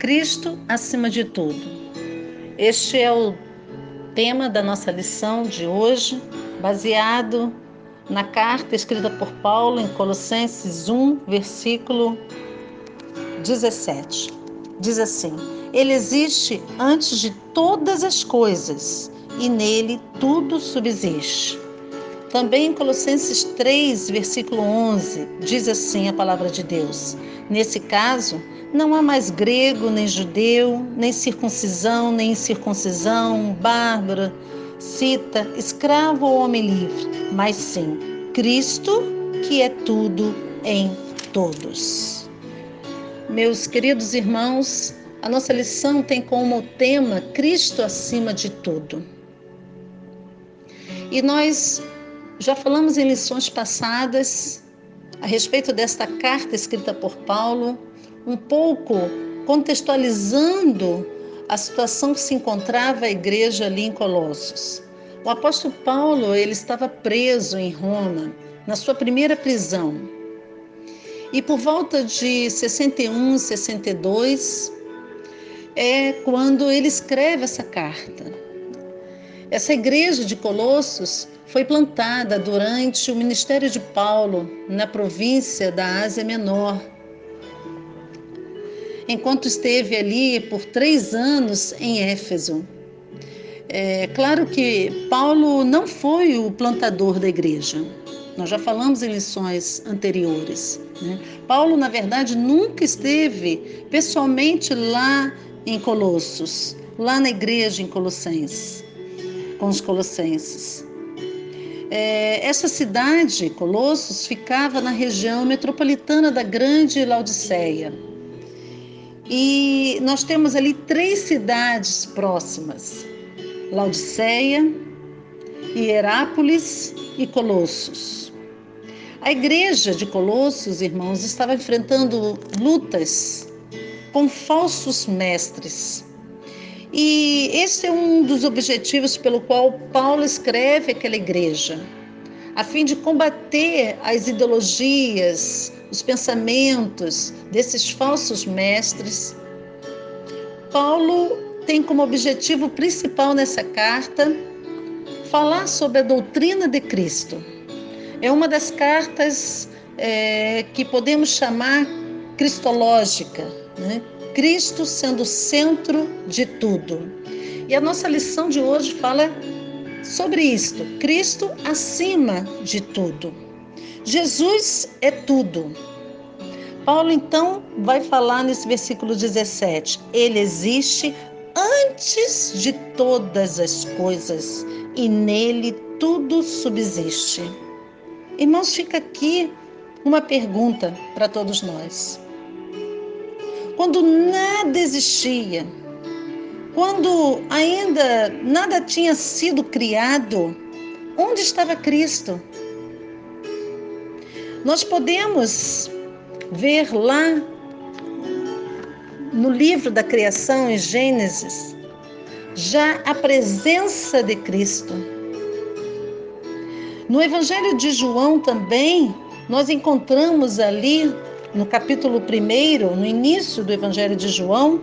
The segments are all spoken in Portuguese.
Cristo acima de tudo. Este é o tema da nossa lição de hoje, baseado na carta escrita por Paulo em Colossenses 1, versículo 17. Diz assim: Ele existe antes de todas as coisas e nele tudo subsiste. Também em Colossenses 3, versículo 11, diz assim a palavra de Deus: Nesse caso, não há mais grego, nem judeu, nem circuncisão, nem incircuncisão, bárbaro, cita, escravo ou homem livre, mas sim Cristo, que é tudo em todos. Meus queridos irmãos, a nossa lição tem como tema Cristo acima de tudo. E nós já falamos em lições passadas a respeito desta carta escrita por Paulo um pouco contextualizando a situação que se encontrava a igreja ali em Colossos. O apóstolo Paulo, ele estava preso em Roma, na sua primeira prisão. E por volta de 61, 62, é quando ele escreve essa carta. Essa igreja de Colossos foi plantada durante o ministério de Paulo na província da Ásia Menor, enquanto esteve ali por três anos em Éfeso. É claro que Paulo não foi o plantador da igreja. Nós já falamos em lições anteriores. Né? Paulo, na verdade, nunca esteve pessoalmente lá em Colossos, lá na igreja em Colossenses, com os colossenses. É, essa cidade, Colossos, ficava na região metropolitana da Grande Laodiceia. E nós temos ali três cidades próximas: Laodiceia, Hierápolis e Colossos. A igreja de Colossos, irmãos, estava enfrentando lutas com falsos mestres. E esse é um dos objetivos pelo qual Paulo escreve aquela igreja, a fim de combater as ideologias, os pensamentos desses falsos mestres. Paulo tem como objetivo principal nessa carta falar sobre a doutrina de Cristo. É uma das cartas é, que podemos chamar cristológica, né? Cristo sendo o centro de tudo. E a nossa lição de hoje fala sobre isto: Cristo acima de tudo. Jesus é tudo. Paulo então vai falar nesse versículo 17: Ele existe antes de todas as coisas e nele tudo subsiste. Irmãos, fica aqui uma pergunta para todos nós. Quando nada existia, quando ainda nada tinha sido criado, onde estava Cristo? Nós podemos ver lá no livro da criação, em Gênesis, já a presença de Cristo. No Evangelho de João também, nós encontramos ali, no capítulo 1, no início do Evangelho de João,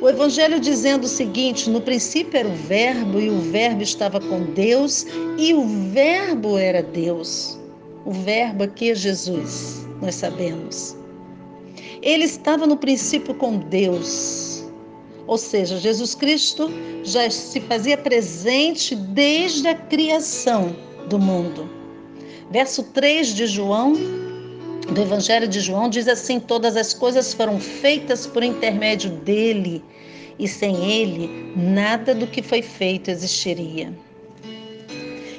o Evangelho dizendo o seguinte: no princípio era o Verbo, e o Verbo estava com Deus, e o Verbo era Deus. O Verbo aqui é Jesus, nós sabemos. Ele estava no princípio com Deus. Ou seja, Jesus Cristo já se fazia presente desde a criação do mundo. Verso 3 de João, do Evangelho de João, diz assim: Todas as coisas foram feitas por intermédio dele, e sem ele, nada do que foi feito existiria.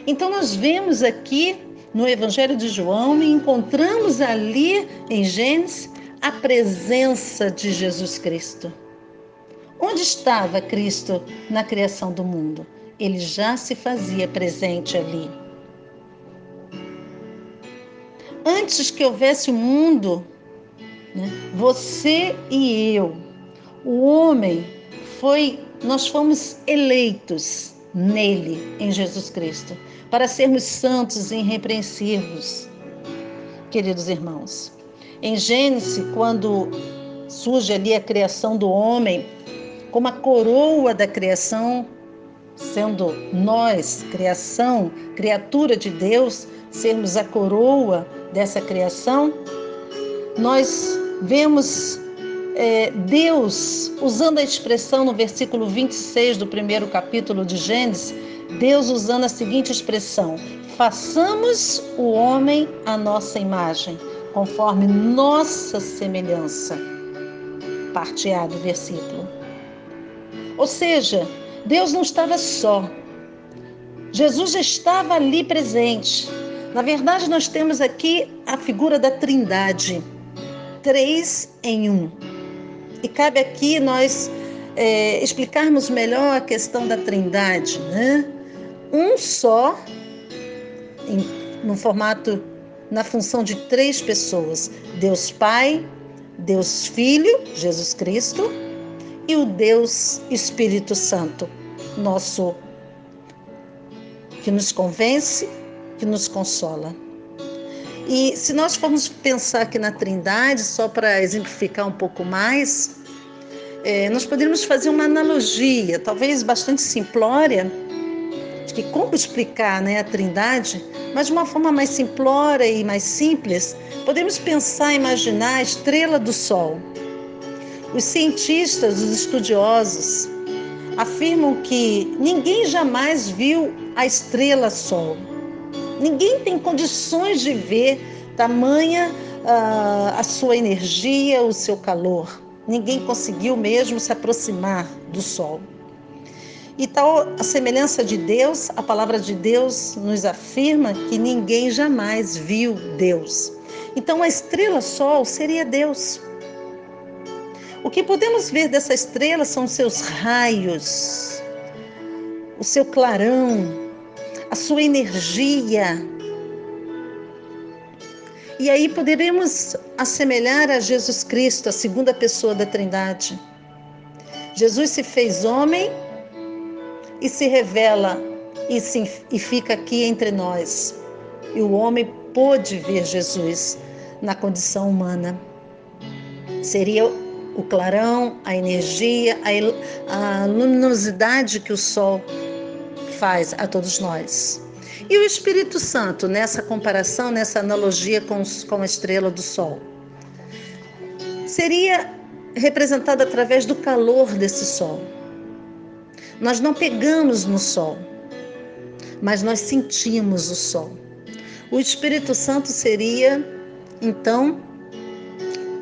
Então, nós vemos aqui no Evangelho de João encontramos ali em Gênesis a presença de Jesus Cristo. Onde estava Cristo na criação do mundo? Ele já se fazia presente ali. Antes que houvesse o mundo, né, você e eu, o homem, foi, nós fomos eleitos nele, em Jesus Cristo para sermos santos e irrepreensíveis, queridos irmãos. Em Gênesis, quando surge ali a criação do homem como a coroa da criação, sendo nós, criação, criatura de Deus, sermos a coroa dessa criação, nós vemos é, Deus, usando a expressão no versículo 26 do primeiro capítulo de Gênesis, Deus usando a seguinte expressão: façamos o homem à nossa imagem, conforme nossa semelhança. Parte A do versículo. Ou seja, Deus não estava só. Jesus já estava ali presente. Na verdade, nós temos aqui a figura da Trindade, três em um. E cabe aqui nós é, explicarmos melhor a questão da Trindade, né? Um só, em, no formato, na função de três pessoas: Deus Pai, Deus Filho, Jesus Cristo, e o Deus Espírito Santo, nosso que nos convence, que nos consola. E se nós formos pensar aqui na Trindade, só para exemplificar um pouco mais, é, nós poderíamos fazer uma analogia, talvez bastante simplória, que como explicar né, a Trindade, mas de uma forma mais simplória e mais simples, podemos pensar, imaginar a estrela do Sol. Os cientistas, os estudiosos, afirmam que ninguém jamais viu a estrela Sol. Ninguém tem condições de ver tamanha uh, a sua energia, o seu calor. Ninguém conseguiu mesmo se aproximar do Sol. E tal a semelhança de Deus, a palavra de Deus nos afirma que ninguém jamais viu Deus. Então a estrela Sol seria Deus. O que podemos ver dessa estrela são seus raios, o seu clarão, a sua energia. E aí poderemos assemelhar a Jesus Cristo, a segunda pessoa da Trindade. Jesus se fez homem e se revela e, se, e fica aqui entre nós. E o homem pôde ver Jesus na condição humana. Seria o clarão, a energia, a, a luminosidade que o sol faz a todos nós. E o Espírito Santo, nessa comparação, nessa analogia com, com a estrela do Sol? Seria representado através do calor desse Sol. Nós não pegamos no Sol, mas nós sentimos o Sol. O Espírito Santo seria, então,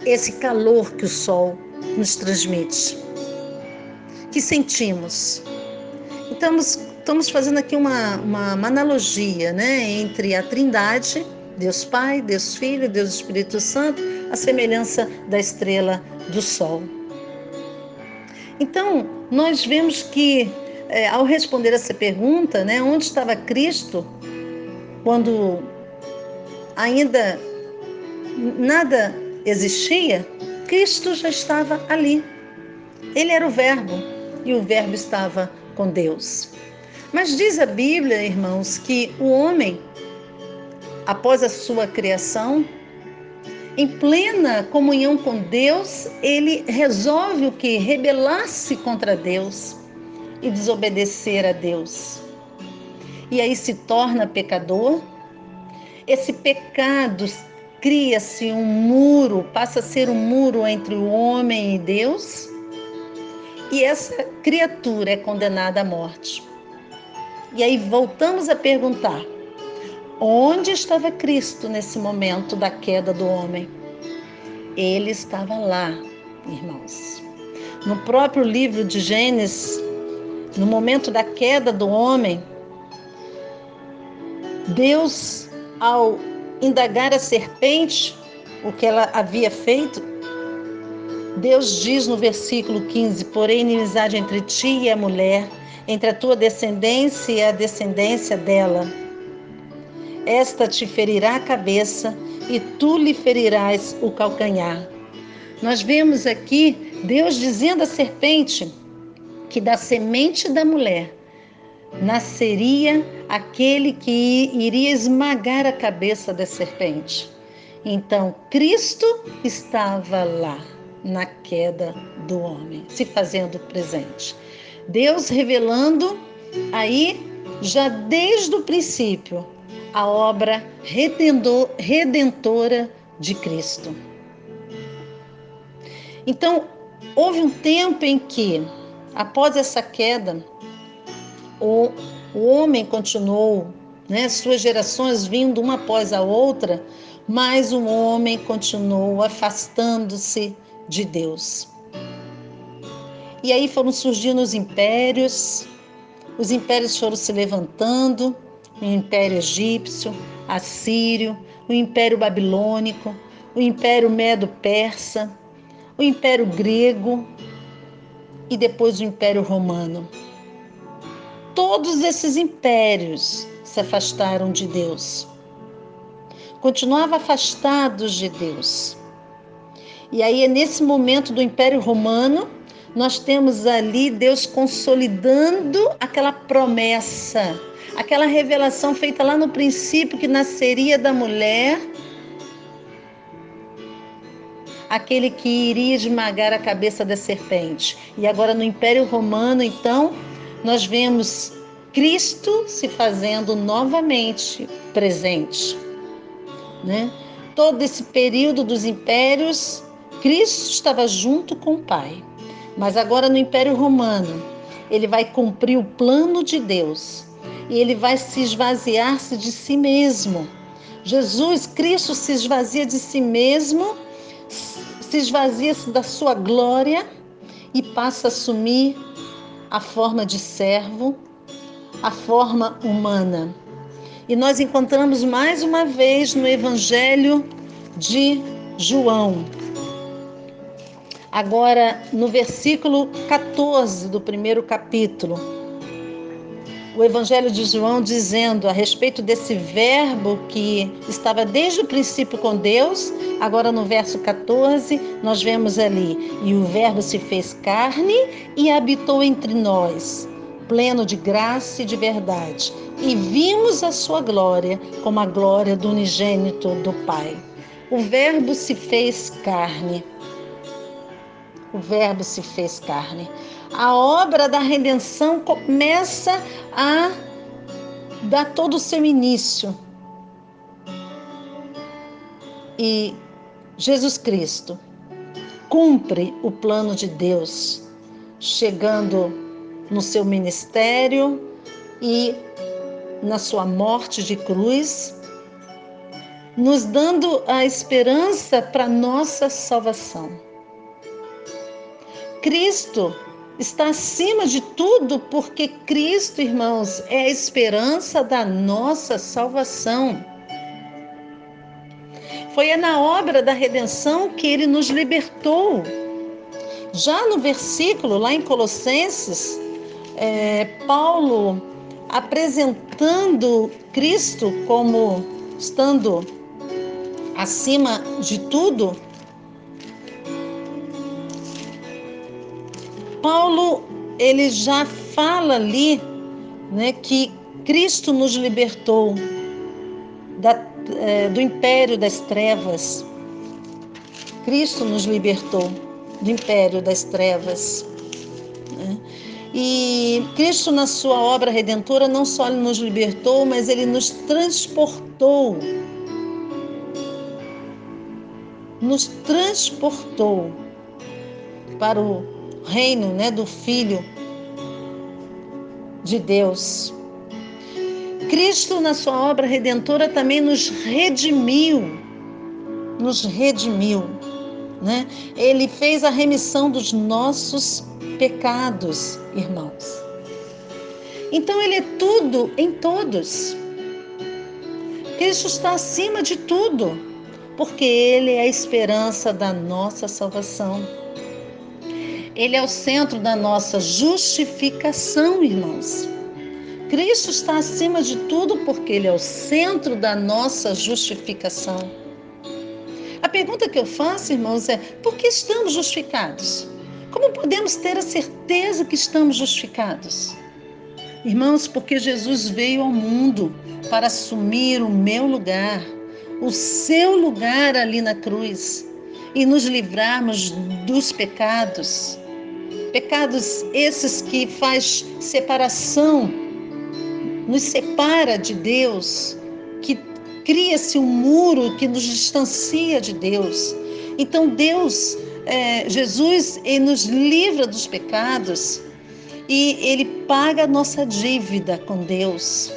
esse calor que o Sol nos transmite, que sentimos. Estamos estamos fazendo aqui uma, uma, uma analogia né, entre a Trindade, Deus Pai, Deus Filho, Deus Espírito Santo, a semelhança da estrela do Sol. Então, nós vemos que, é, ao responder essa pergunta, né, onde estava Cristo quando ainda nada existia, Cristo já estava ali. Ele era o Verbo e o Verbo estava com Deus. Mas diz a Bíblia, irmãos, que o homem, após a sua criação, em plena comunhão com Deus, ele resolve o que? Rebelar-se contra Deus e desobedecer a Deus. E aí se torna pecador. Esse pecado cria-se um muro, passa a ser um muro entre o homem e Deus. E essa criatura é condenada à morte. E aí voltamos a perguntar: onde estava Cristo nesse momento da queda do homem? Ele estava lá, irmãos. No próprio livro de Gênesis, no momento da queda do homem, Deus, ao indagar a serpente o que ela havia feito, Deus diz no versículo 15: Porém, inimizade entre ti e a mulher, entre a tua descendência e a descendência dela. Esta te ferirá a cabeça e tu lhe ferirás o calcanhar. Nós vemos aqui Deus dizendo à serpente que da semente da mulher nasceria aquele que iria esmagar a cabeça da serpente. Então, Cristo estava lá, na queda do homem, se fazendo presente. Deus revelando aí, já desde o princípio, a obra redentora de Cristo. Então, houve um tempo em que, após essa queda, o, o homem continuou, né, suas gerações vindo uma após a outra, mas o homem continuou afastando-se de Deus. E aí foram surgindo os impérios, os impérios foram se levantando, o Império Egípcio, Assírio, o Império Babilônico, o Império Medo-Persa, o Império Grego e depois o Império Romano. Todos esses impérios se afastaram de Deus. Continuavam afastados de Deus. E aí é nesse momento do Império Romano, nós temos ali Deus consolidando aquela promessa, aquela revelação feita lá no princípio que nasceria da mulher aquele que iria esmagar a cabeça da serpente. E agora no Império Romano, então, nós vemos Cristo se fazendo novamente presente. Né? Todo esse período dos impérios, Cristo estava junto com o Pai. Mas agora no Império Romano, ele vai cumprir o plano de Deus e ele vai se esvaziar-se de si mesmo. Jesus Cristo se esvazia de si mesmo se esvazia da sua glória e passa a assumir a forma de servo, a forma humana. E nós encontramos mais uma vez no Evangelho de João. Agora, no versículo 14 do primeiro capítulo o Evangelho de João dizendo a respeito desse verbo que estava desde o princípio com Deus, agora no verso 14, nós vemos ali: E o Verbo se fez carne e habitou entre nós, pleno de graça e de verdade, e vimos a sua glória como a glória do unigênito do Pai. O Verbo se fez carne. O Verbo se fez carne a obra da redenção começa a dar todo o seu início. E Jesus Cristo cumpre o plano de Deus, chegando no seu ministério e na sua morte de cruz, nos dando a esperança para nossa salvação. Cristo está acima de tudo, porque Cristo, irmãos, é a esperança da nossa salvação. Foi na obra da redenção que ele nos libertou. Já no versículo, lá em Colossenses, é, Paulo apresentando Cristo como estando acima de tudo, Paulo ele já fala ali né, que Cristo nos libertou da, é, do império das trevas. Cristo nos libertou do império das trevas. Né? E Cristo, na sua obra redentora, não só nos libertou, mas ele nos transportou. Nos transportou para o reino né, do Filho de Deus. Cristo, na sua obra redentora, também nos redimiu, nos redimiu. Né? Ele fez a remissão dos nossos pecados, irmãos. Então, Ele é tudo em todos. Cristo está acima de tudo, porque Ele é a esperança da nossa salvação. Ele é o centro da nossa justificação, irmãos. Cristo está acima de tudo porque Ele é o centro da nossa justificação. A pergunta que eu faço, irmãos, é: por que estamos justificados? Como podemos ter a certeza que estamos justificados? Irmãos, porque Jesus veio ao mundo para assumir o meu lugar, o seu lugar ali na cruz. e nos livrarmos dos pecados. Pecados esses que faz separação, nos separa de Deus, que cria-se um muro que nos distancia de Deus. Então Deus, é, Jesus, ele nos livra dos pecados e ele paga a nossa dívida com Deus.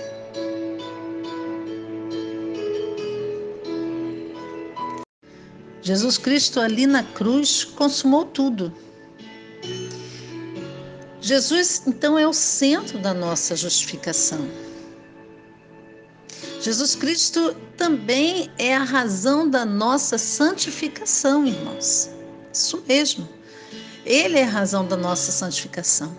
Jesus Cristo ali na cruz consumou tudo. Jesus, então, é o centro da nossa justificação. Jesus Cristo também é a razão da nossa santificação, irmãos. Isso mesmo. Ele é a razão da nossa santificação.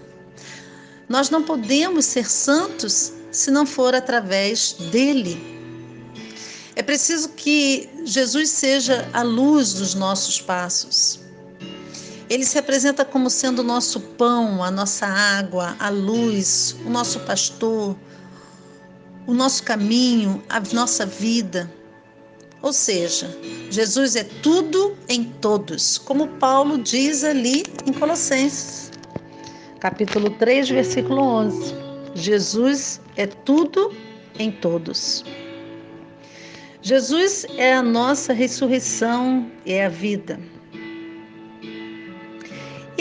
Nós não podemos ser santos se não for através dele. É preciso que Jesus seja a luz dos nossos passos. Ele se apresenta como sendo o nosso pão, a nossa água, a luz, o nosso pastor, o nosso caminho, a nossa vida. Ou seja, Jesus é tudo em todos, como Paulo diz ali em Colossenses, capítulo 3, versículo 11. Jesus é tudo em todos. Jesus é a nossa ressurreição, é a vida.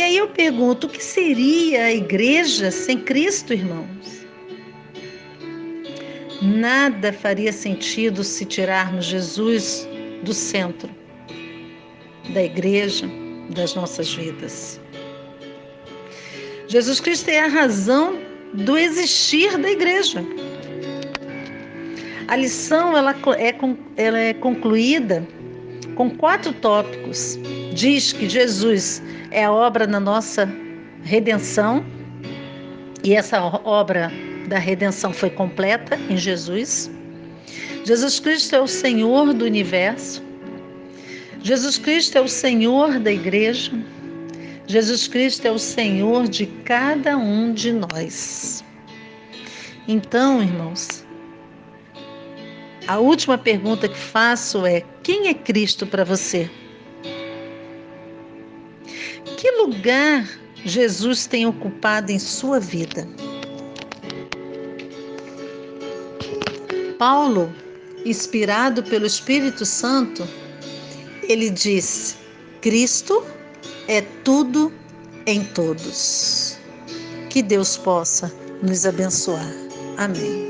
E aí eu pergunto: o que seria a igreja sem Cristo, irmãos? Nada faria sentido se tirarmos Jesus do centro da igreja, das nossas vidas. Jesus Cristo é a razão do existir da igreja. A lição ela é, é concluída com quatro tópicos. Diz que Jesus é a obra na nossa redenção, e essa obra da redenção foi completa em Jesus. Jesus Cristo é o Senhor do universo. Jesus Cristo é o Senhor da igreja. Jesus Cristo é o Senhor de cada um de nós. Então, irmãos, a última pergunta que faço é: quem é Cristo para você? Que lugar Jesus tem ocupado em sua vida? Paulo, inspirado pelo Espírito Santo, ele disse: Cristo é tudo em todos. Que Deus possa nos abençoar. Amém.